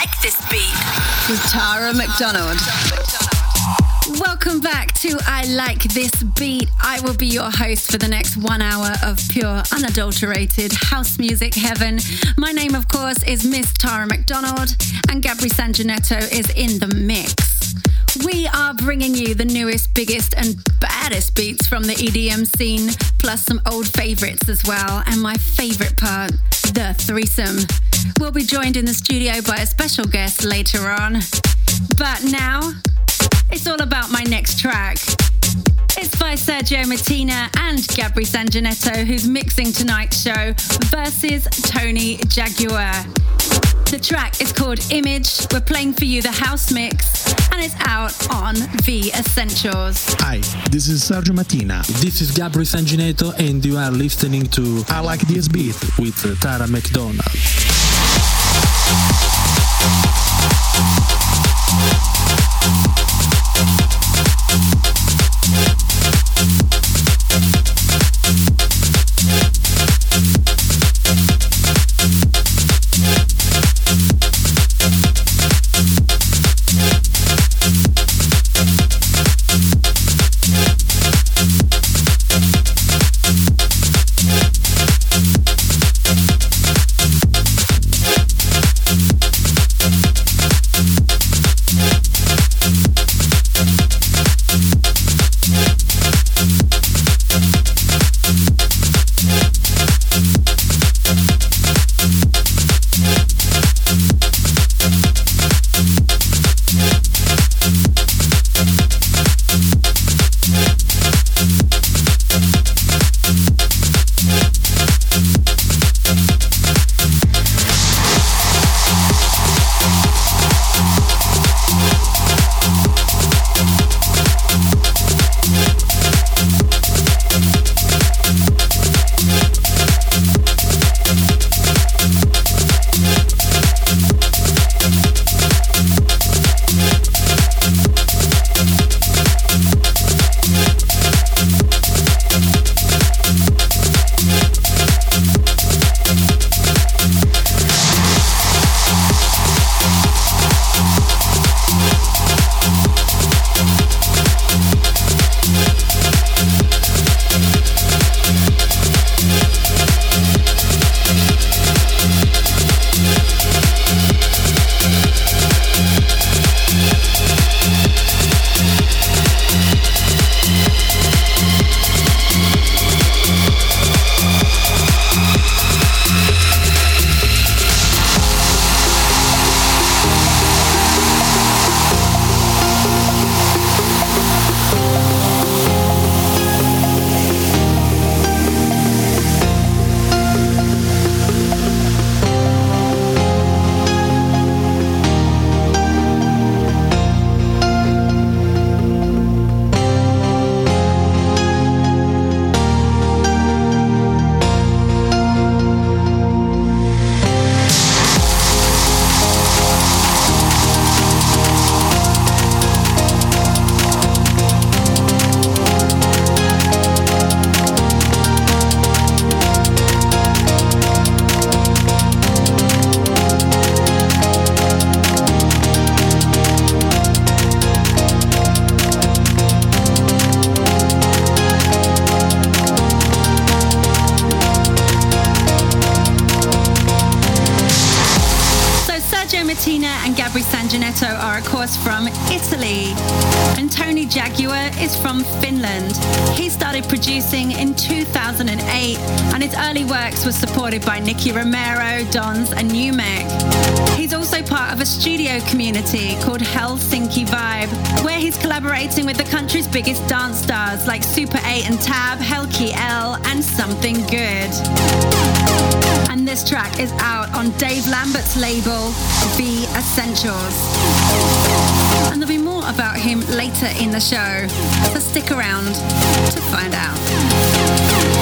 like this beat. With Tara McDonald. Welcome back to I Like This Beat. I will be your host for the next one hour of pure, unadulterated house music heaven. My name, of course, is Miss Tara McDonald, and Gabri Sanjanetto is in the mix. We are bringing you the newest, biggest, and baddest beats from the EDM scene, plus some old favorites as well, and my favorite part, the threesome. We'll be joined in the studio by a special guest later on. But now, it's all about my next track. It's by Sergio Martina and Gabri Sanjanetto, who's mixing tonight's show, versus Tony Jaguar. The track is called Image. We're playing for you the house mix, and it's out on V Essentials. Hi, this is Sergio Martina. This is Gabri Sanjanetto, and you are listening to I Like This Beat with Tara McDonald. Community called Helsinki Vibe, where he's collaborating with the country's biggest dance stars like Super 8 and Tab, Heikki L, and Something Good. And this track is out on Dave Lambert's label, V Essentials. And there'll be more about him later in the show, so stick around to find out.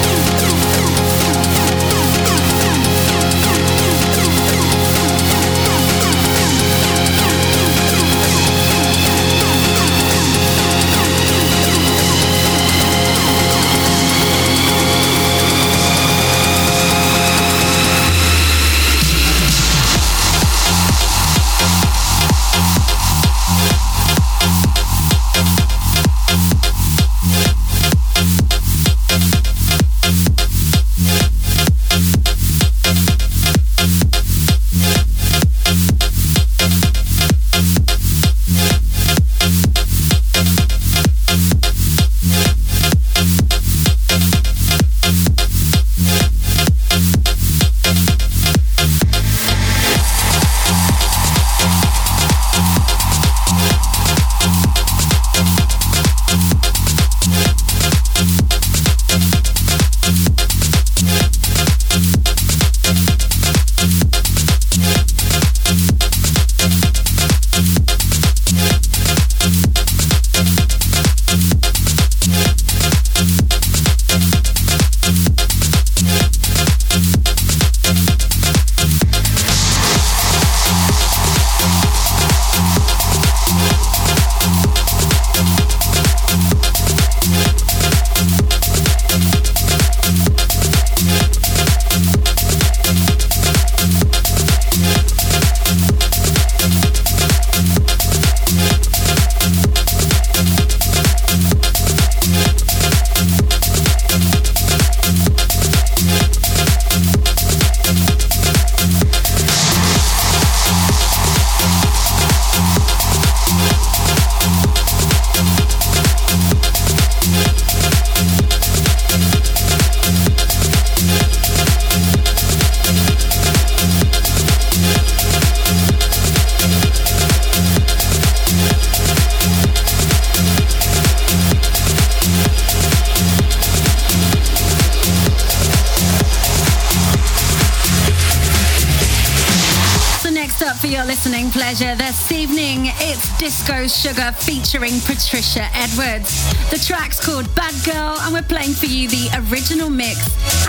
Patricia Edwards. The track's called Bad Girl, and we're playing for you the original mix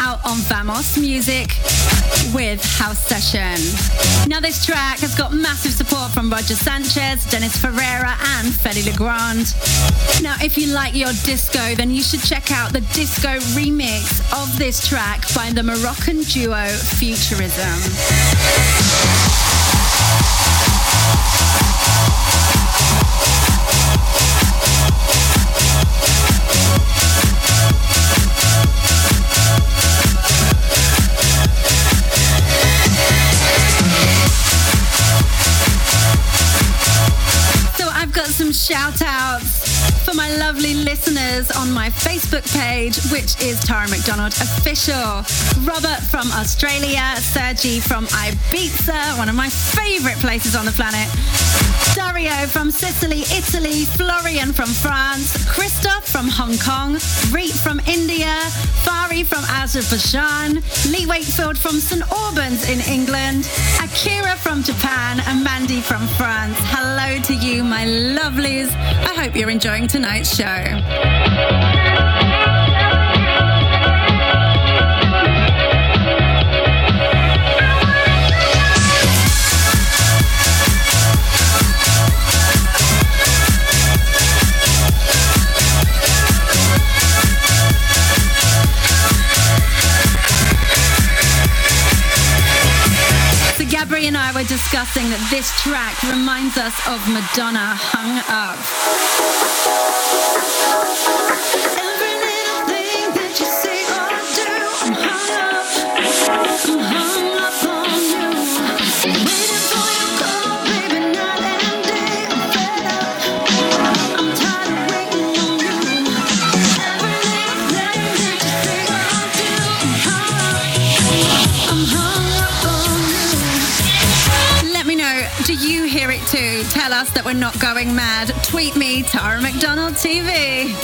out on Vamos Music with House Session. Now, this track has got massive support from Roger Sanchez, Dennis Ferrer, and Fedde Le Grand. Now, if you like your disco, then you should check out the disco remix of this track by the Moroccan duo Futurism. Shout my lovely listeners on my Facebook page, which is Tara McDonald Official. Robert from Australia, Sergi from Ibiza, one of my favorite places on the planet. Dario from Sicily, Italy, Florian from France, Christoph from Hong Kong, Reet from India, Fari from Azerbaijan, Lee Wakefield from St Albans in England, Akira from Japan, and Mandy from France. Hello to you, my lovelies. I hope you're enjoying tonight's show. Were discussing that this track reminds us of Madonna hung up. Us that we're not going mad, tweet me, Tara McDonald TV.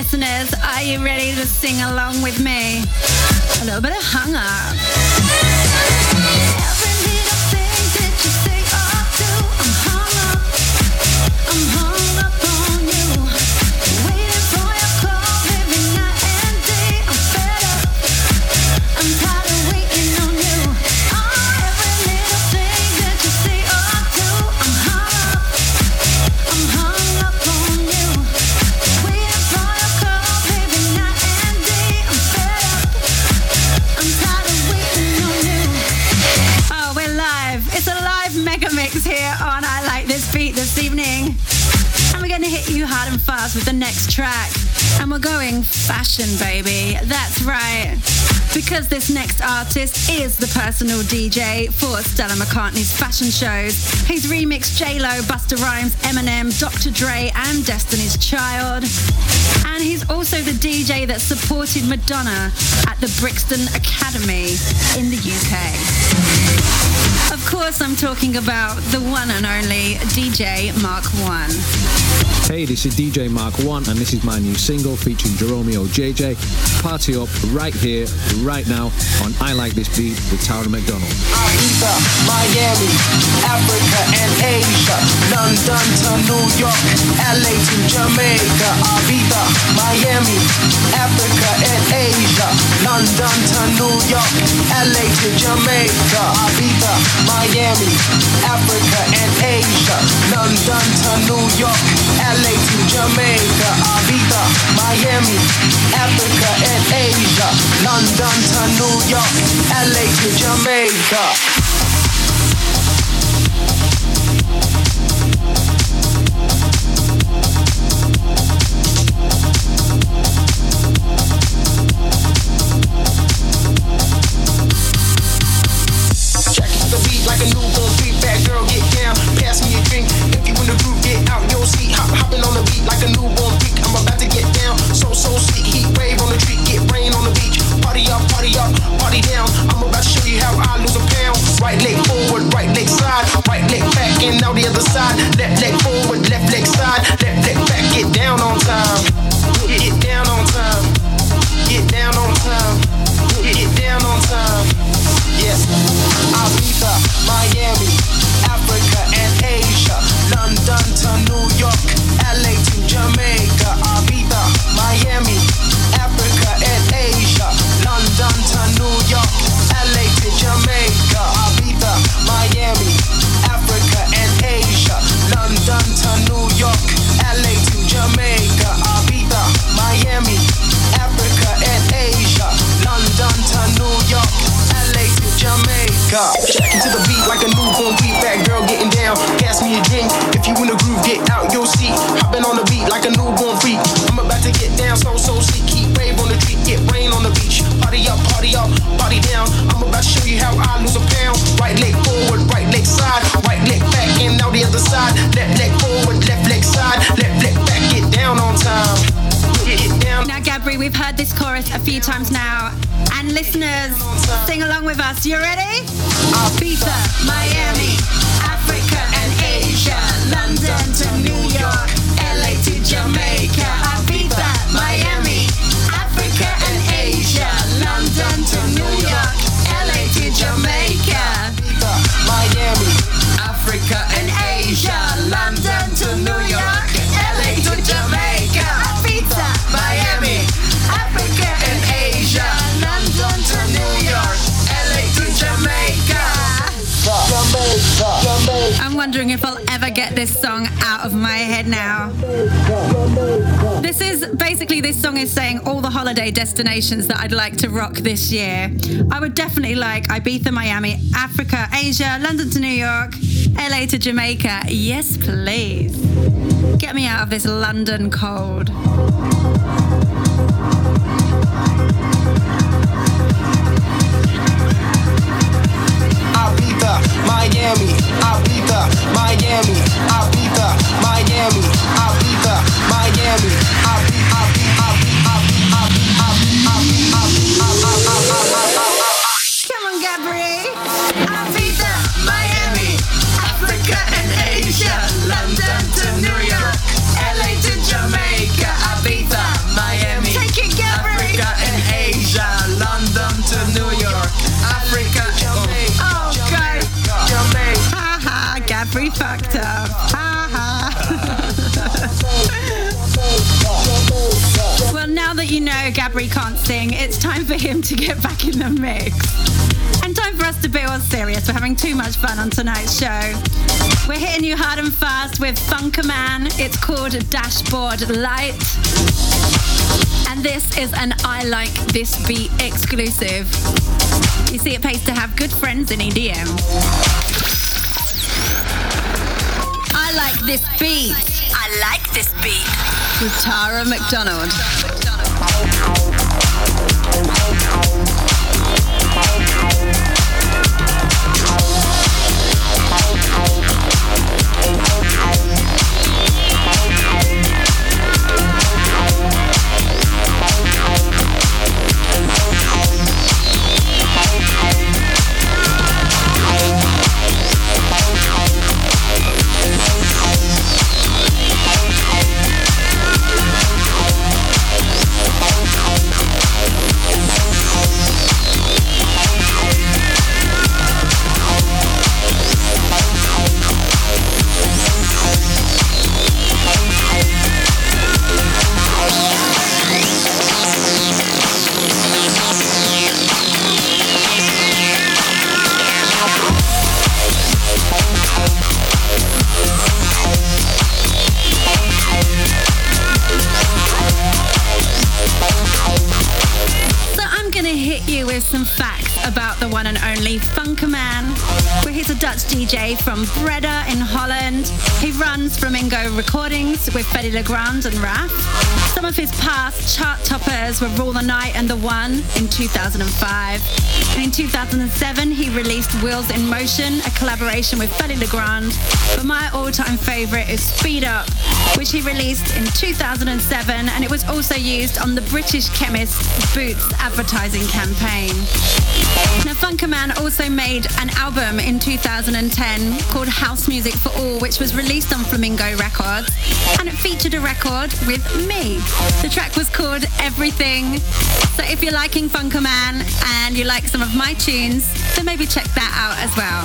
Listeners, are you ready to sing along with me? A little bit of hunger. Artist is the personal DJ for Stella McCartney's fashion shows. He's remixed J-Lo, Busta Rhymes, Eminem, Dr. Dre and Destiny's Child. And he's also the DJ that supported Madonna at the Brixton Academy in the UK. Course, I'm talking about the one and only DJ Mark One. Hey, this is DJ Mark One, and this is my new single featuring Jeromeo JJ. Party up right here, right now on I Like This Beat with Tara McDonald. Ibiza, Miami, Africa and Asia, London to New York, LA to Jamaica. Ibiza, Miami, Africa and Asia, London to New York, LA to Jamaica. Ibiza, Miami, Africa and Asia, London to New York, LA to Jamaica. Ibiza, Miami, Africa and Asia, London to New York, LA to Jamaica. Hopping on the beat like a newborn freak. I'm about to get down. So, so sweet. Heat wave on the tree. Get rain on the beach. Party up, party up, party down. I'm about to show you how I lose a pound. Right leg forward, right leg side. Right leg back and now the other side. Left leg forward, left leg side. Left leg back. Get down on time. Get down on time. Get down on time. Get down on time. Yes. Ibiza, Miami, Africa and Asia, London to New York, LA to Jamaica. Ibiza, Miami, Africa and Asia, London to New York, LA to Jamaica. Ibiza, Miami, Africa and Asia, London to New York, LA to Jamaica. Miami, Africa and Asia, London to New York, LA to Jamaica. Check into the beat like a newborn we've heard this chorus a few times now, and listeners, sing along with us. You ready? Ibiza, Miami, Africa and Asia, London to New York, this song is saying all the holiday destinations that I'd like to rock this year. I would definitely like Ibiza, Miami, Africa, Asia, London to New York, LA to Jamaica. Yes, please. Get me out of this London cold. Miami, Ibiza, Miami, Ibiza, Miami, Ibiza, Miami, Come It's time for him to get back in the mix. And time for us to be all serious. We're having too much fun on tonight's show. We're hitting you hard and fast with Funkerman. It's called Dashboard Light. And this is an I Like This Beat exclusive. You see, it pays to have good friends in EDM. I like this beat I like this beat. with Tara McDonald. Thank you. DJ from Breda in Holland. He runs Flamingo Recordings with Fedde Le Grand and Raf. Some of his past chart toppers were Rule the Night and The One in 2005. And in 2007, he released Wheels in Motion, a collaboration with Fedde Le Grand. But my all-time favorite is Speed Up, which he released in 2007, and it was also used on the British chemist Boots advertising campaign. Now, also made an album in 2010 called House Music for All, which was released on Flamingo Records, and it featured a record with me. The track was called Everything. So if you're liking Funkerman and you like some of my tunes, then maybe check that out as well.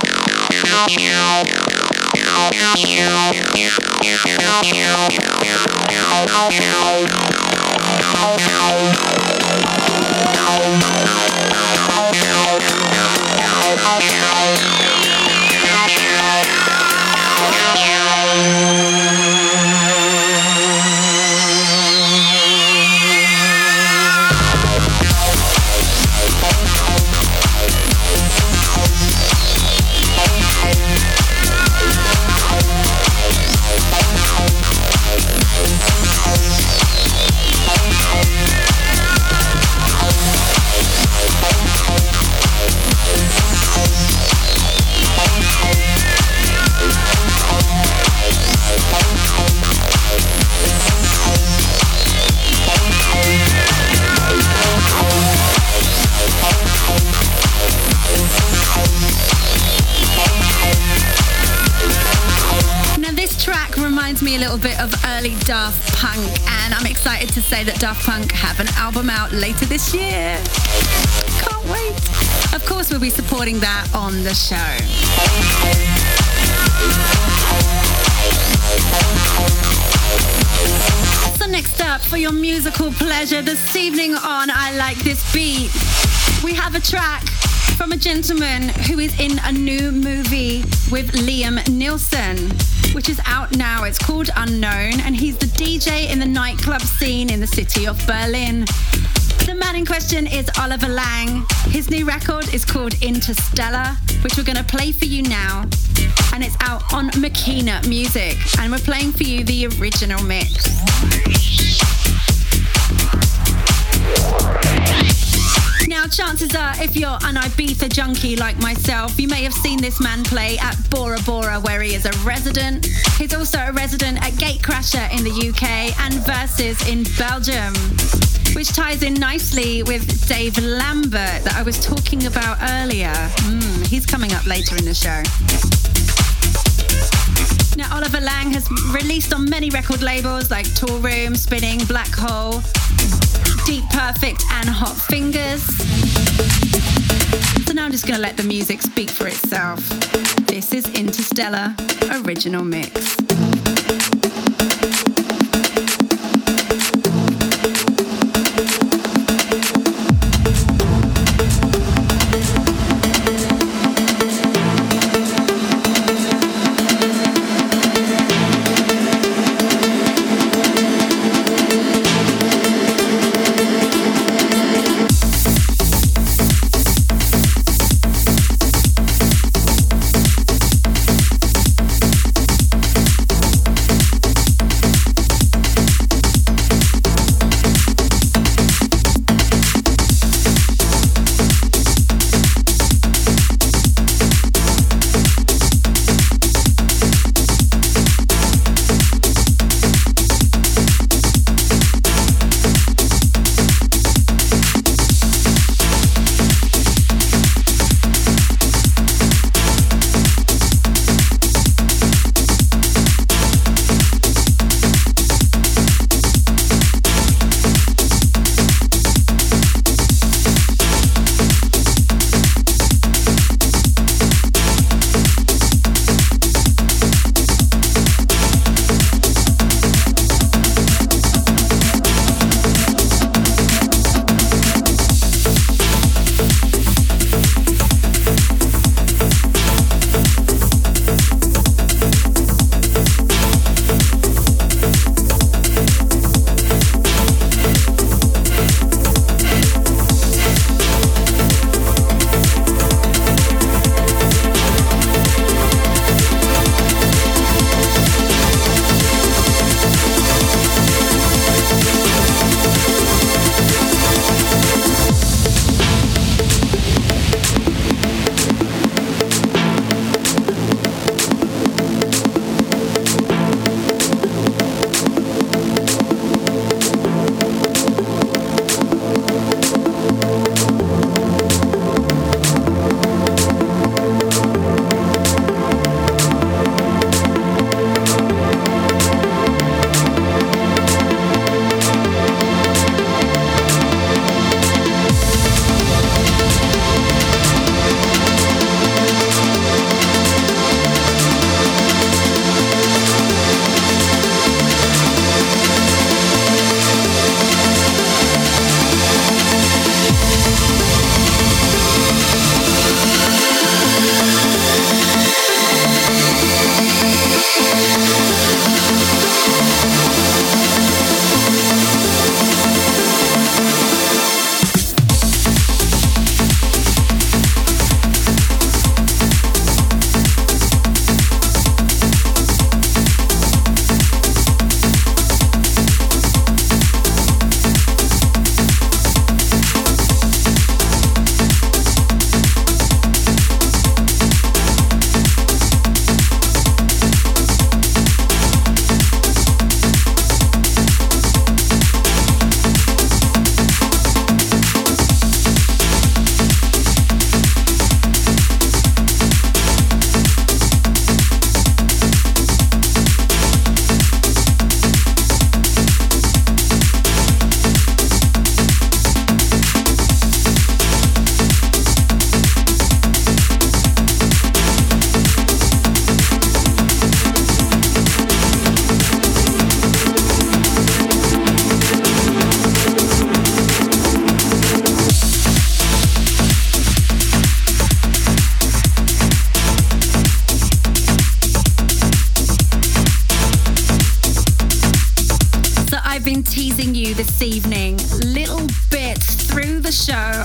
Now, little bit of early Daft Punk, and I'm excited to say that Daft Punk have an album out later this year. Can't wait. Of course, we'll be supporting that on the show. So, next up, for your musical pleasure this evening on I Like This Beat, we have a track from a gentleman who is in a new movie with Liam Neeson, which is out now. It's called Unknown, and he's the DJ in the nightclub scene in the city of Berlin. The man in question is Oliver Lang. His new record is called Interstellar, which we're going to play for you now. And it's out on Makina Music. And we're playing for you the original mix. Now, chances are, if you're an Ibiza junkie like myself, you may have seen this man play at Bora Bora, where he is a resident. He's also a resident at Gatecrasher in the UK and Versus in Belgium, which ties in nicely with Dave Lambert that I was talking about earlier. Mm, he's coming up later in the show. Now, Oliver Lang has released on many record labels like Tour Room, Spinnin', Black Hole, Deep Perfect, and Hot Fingers. So now I'm just going to let the music speak for itself. This is Interstellar Original Mix.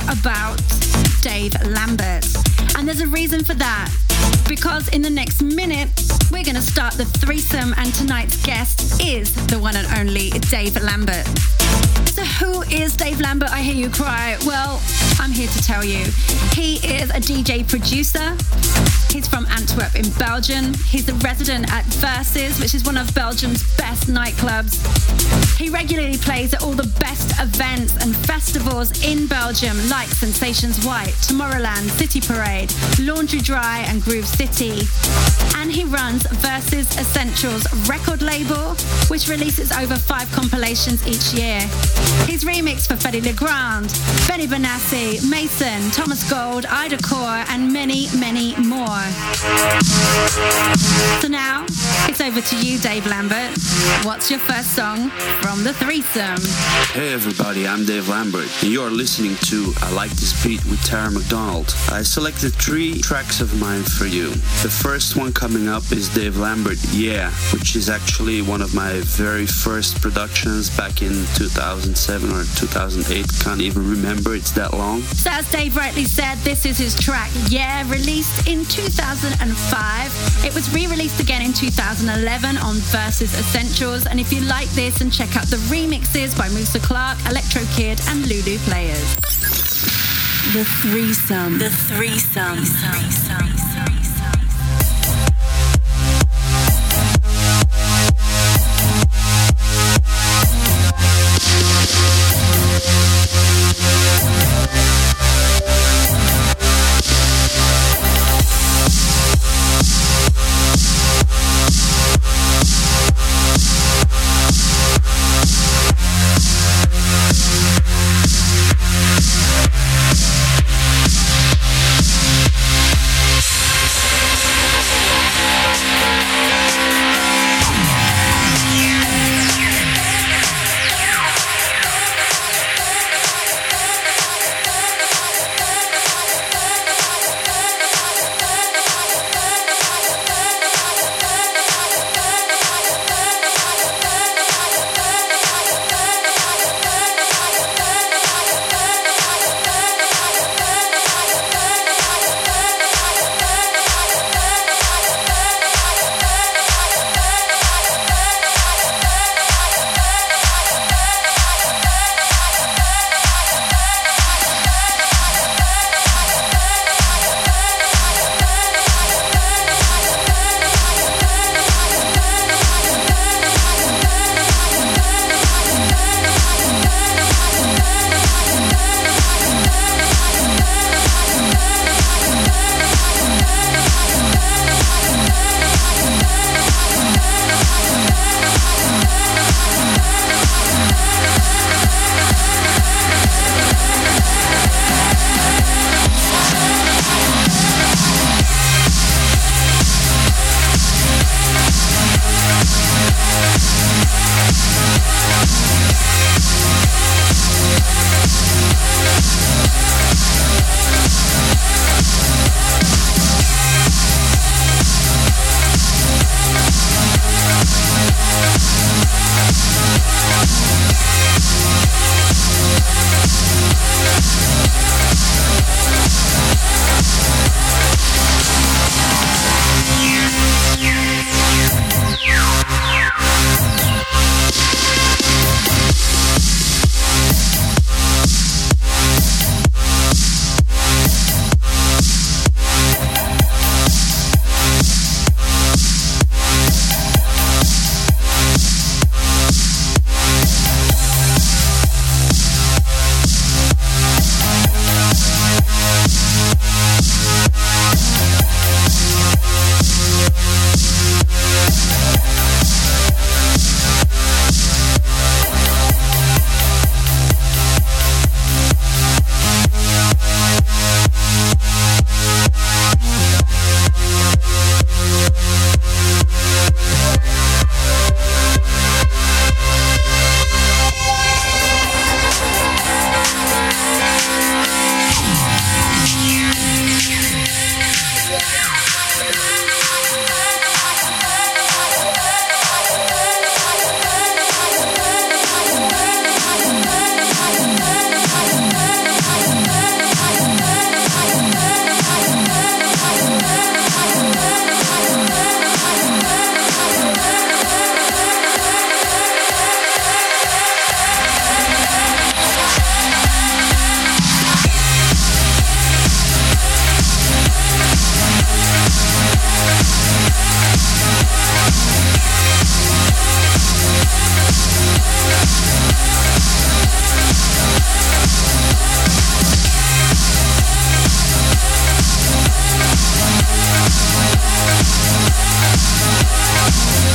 About Dave Lambert. And there's a reason for that. Because in the next minute, we're going to start the threesome, and tonight's guest is the one and only Dave Lambert. Who is Dave Lambert? I hear you cry. Well, I'm here to tell you. He is a DJ producer. He's from Antwerp in Belgium. He's a resident at Versus, which is one of Belgium's best nightclubs. He regularly plays at all the best events and festivals in Belgium, like Sensations White, Tomorrowland, City Parade, Laundry Day, and Groove City. And he runs Versus Essentials record label, which releases over five compilations each year. He's remixed for Fedde Legrand, Benny Benassi, Mason, Thomas Gold, Ida Corr, and many, many more. So now it's over to you, Dave Lambert. What's your first song from the threesome? Hey everybody, I'm Dave Lambert, and you're listening to I Like This Beat with Tara McDonald. I selected three tracks of mine for you. The first one coming up is Dave Lambert, Yeah, which is actually one of my very first productions back in 2007 or 2008. Can't even remember, it's that long. So, as Dave rightly said, this is his track, Yeah, released in 2005. It was re released again in 2011 on Versus Essentials. And if you like this, and check out the remixes by Musa Clark, Electro Kid, and Lulu Players. The threesome. The threesome. The threesome.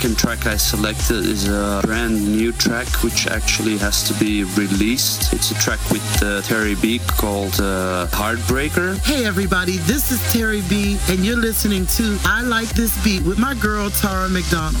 Second track I selected is a brand new track which actually has to be released. It's a track with uh, Terry B called uh, Heartbreaker. Hey everybody, this is Terry B, and you're listening to I Like This Beat with my girl Tara McDonald.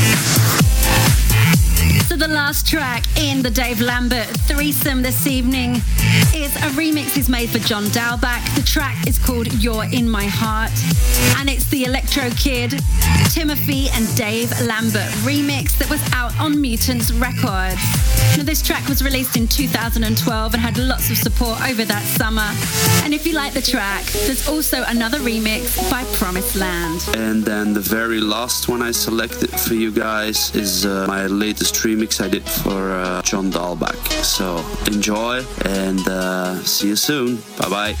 You the last track in the Dave Lambert threesome this evening is a remix is made for John Dahlback. The track is called You're in My Heart and it's the Electro Kid, Timothy and Dave Lambert remix that was out on Mutants Records. Now, this track was released in 2012 and had lots of support over that summer. And if you like the track, there's also another remix by Promised Land. And then the very last one I selected for you guys is uh, my latest remix I did for uh, John Dahlback. So enjoy and uh, see you soon. Bye bye.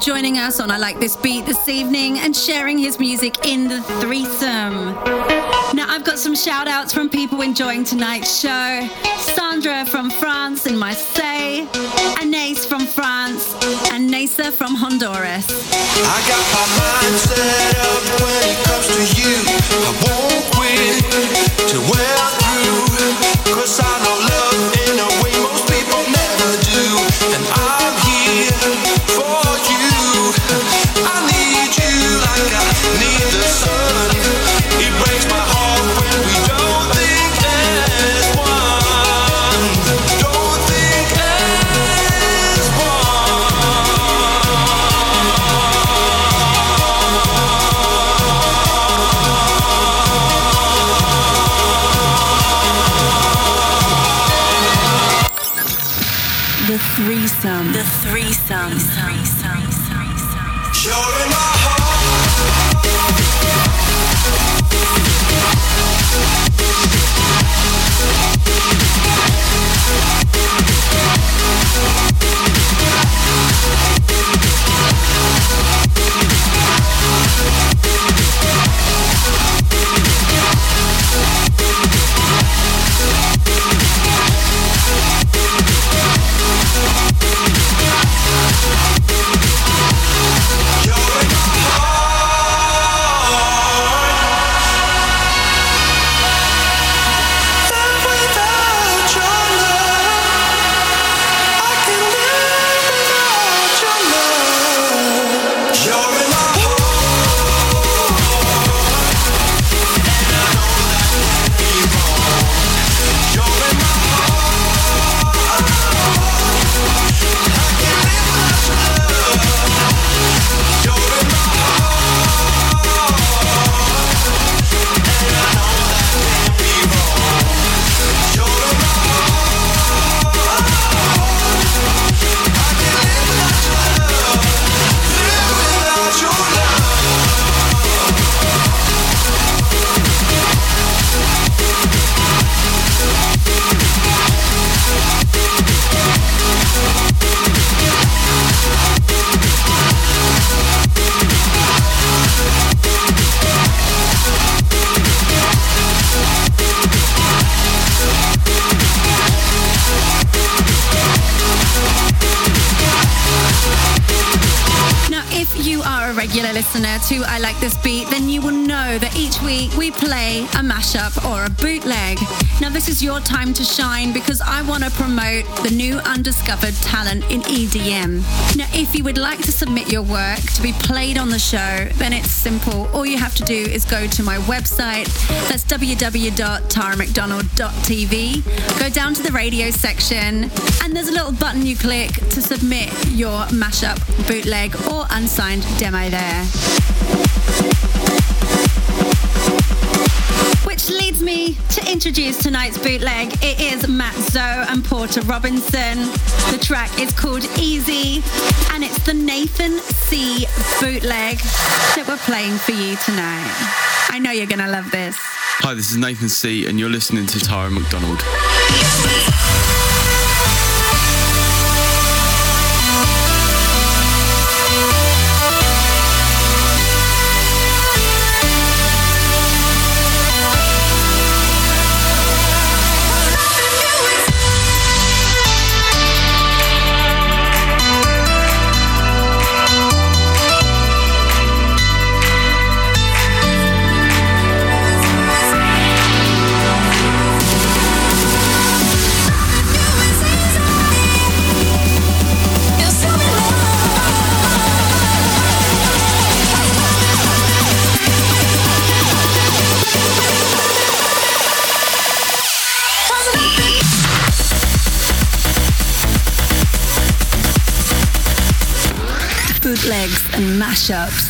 Joining us on I Like This Beat this evening and sharing his music in the threesome. Now, I've got some shout outs from people enjoying tonight's show Sandra from France in Marseille, Anais from France, and Nasa from Honduras. To shine because I want to promote the new undiscovered talent in EDM. Now, if you would like to submit your work to be played on the show, then it's simple. All you have to do is go to my website. That's www.taramcdonald.tv. Go down to the radio section, and there's a little button you click to submit your mashup, bootleg, or unsigned demo there. Which leads me to introduce tonight's bootleg. It is Mat Zo and Porter Robinson. The track is called Easy, and it's the Nathan C bootleg that we're playing for you tonight. I know you're gonna love this. Hi, this is Nathan C, and you're listening to Tara McDonald. Mashups.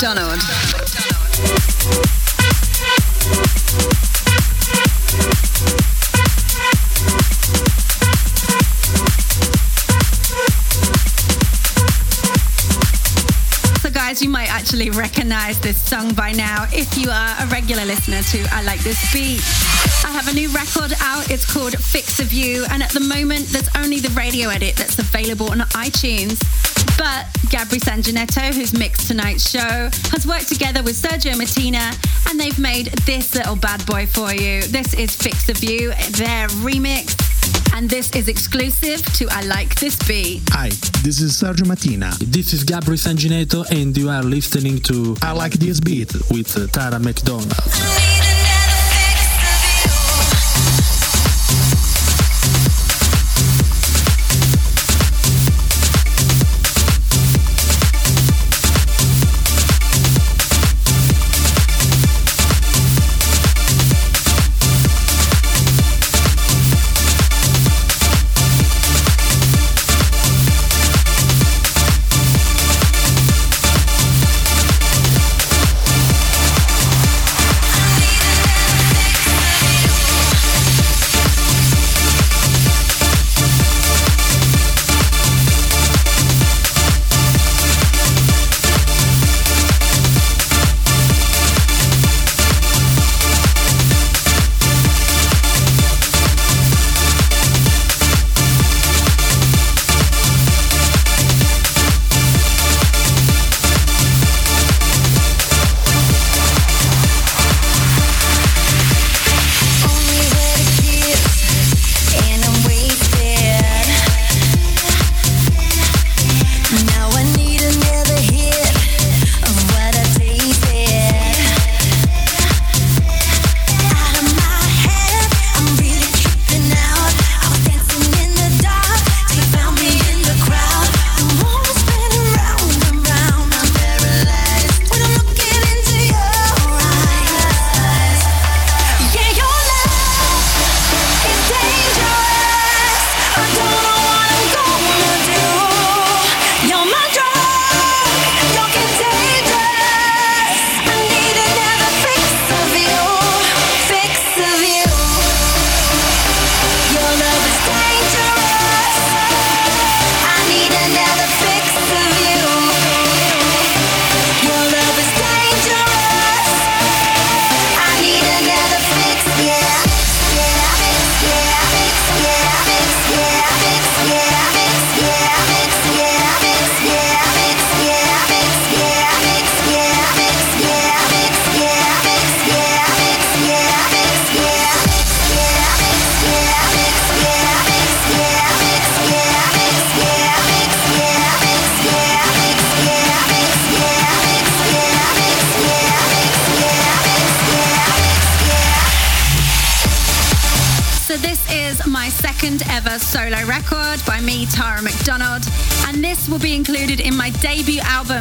McDonald. guys, you might actually recognize this song by now if you are a regular listener to I Like This Beat. I have a new record out. It's called Fix of You, and at the moment, there's only the radio edit that's available on iTunes. But Gabri Sangineto, who's mixed tonight's show, has worked together with Sergio Mattina, and they've made this little bad boy for you. This is Fix of You, their remix and this is exclusive to I Like This Beat. Hi, this is Sergio Mattina. This is Gabri Sangineto, and you are listening to I Like This Beat with Tara McDonald.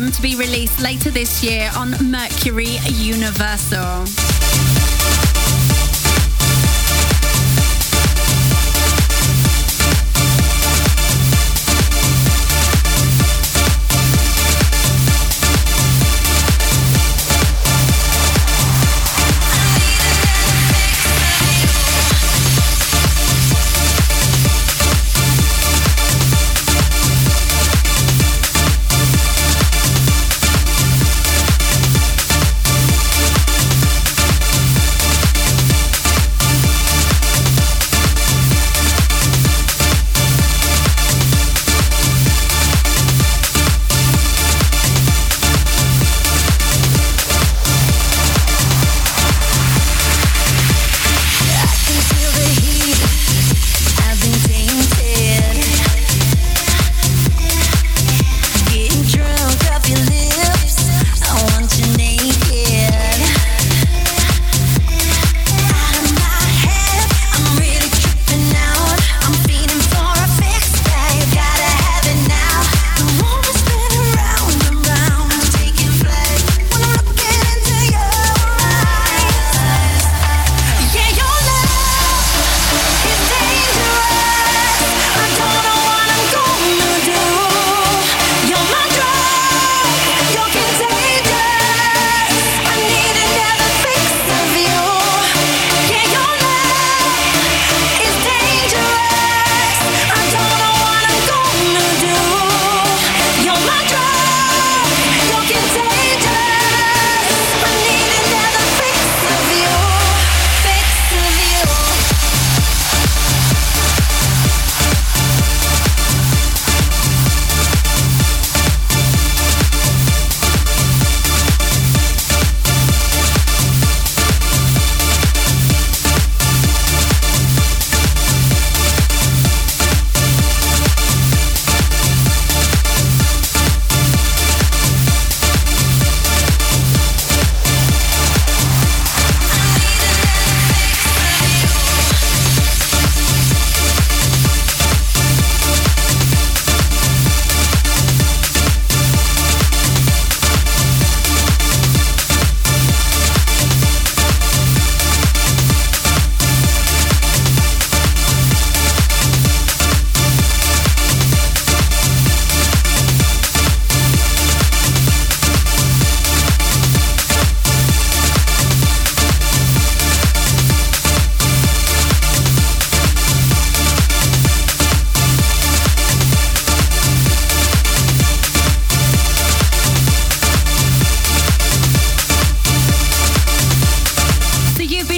To be released later this year on Mercury Universal.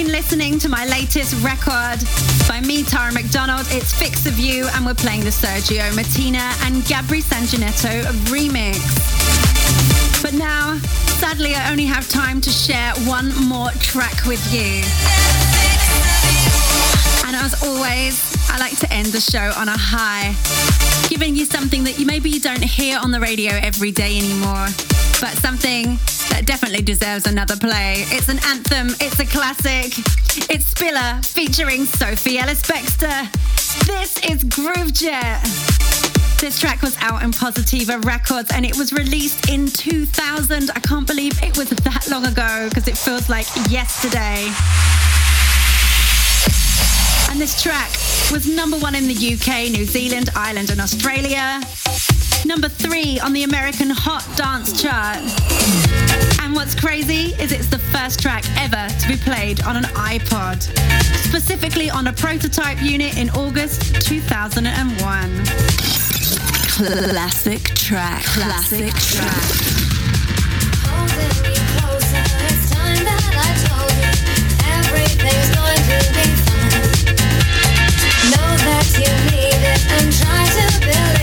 Listening to my latest record by me, Tara McDonald. It's Fix of You, and we're playing the Sergio Mattina and Gabri Sangineto remix. But now, sadly, I only have time to share one more track with you. And as always, I like to end the show on a high, giving you something that you maybe you don't hear on the radio every day anymore, but something that definitely deserves another play. It's an anthem, it's a classic. It's Spiller featuring Sophie Ellis Bextor. This is Groovejet. This track was out in Positiva Records and it was released in 2000. I can't believe it was that long ago because it feels like yesterday. And this track was number one in the UK, New Zealand, Ireland, and Australia. Number three on the American Hot Dance chart. And what's crazy is it's the first track ever to be played on an iPod, specifically on a prototype unit in August 2001. Classic track. Classic track. Everything's going to be and try to believe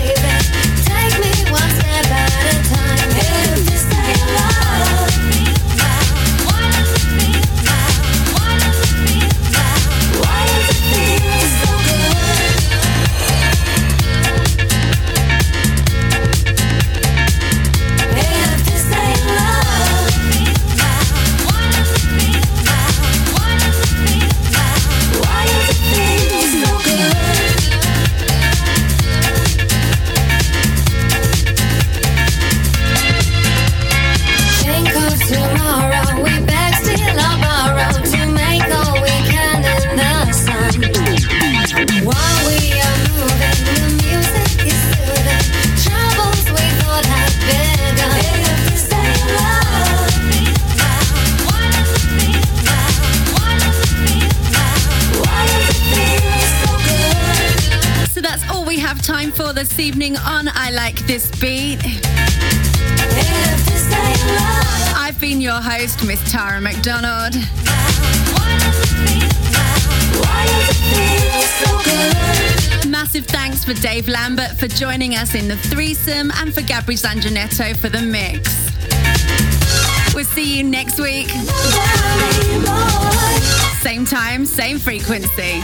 This Beat. I've been your host, Miss Tara McDonald. Massive thanks for Dave Lambert for joining us in the threesome and for Gabri Sangineto for the mix. We'll see you next week. Same time, same frequency.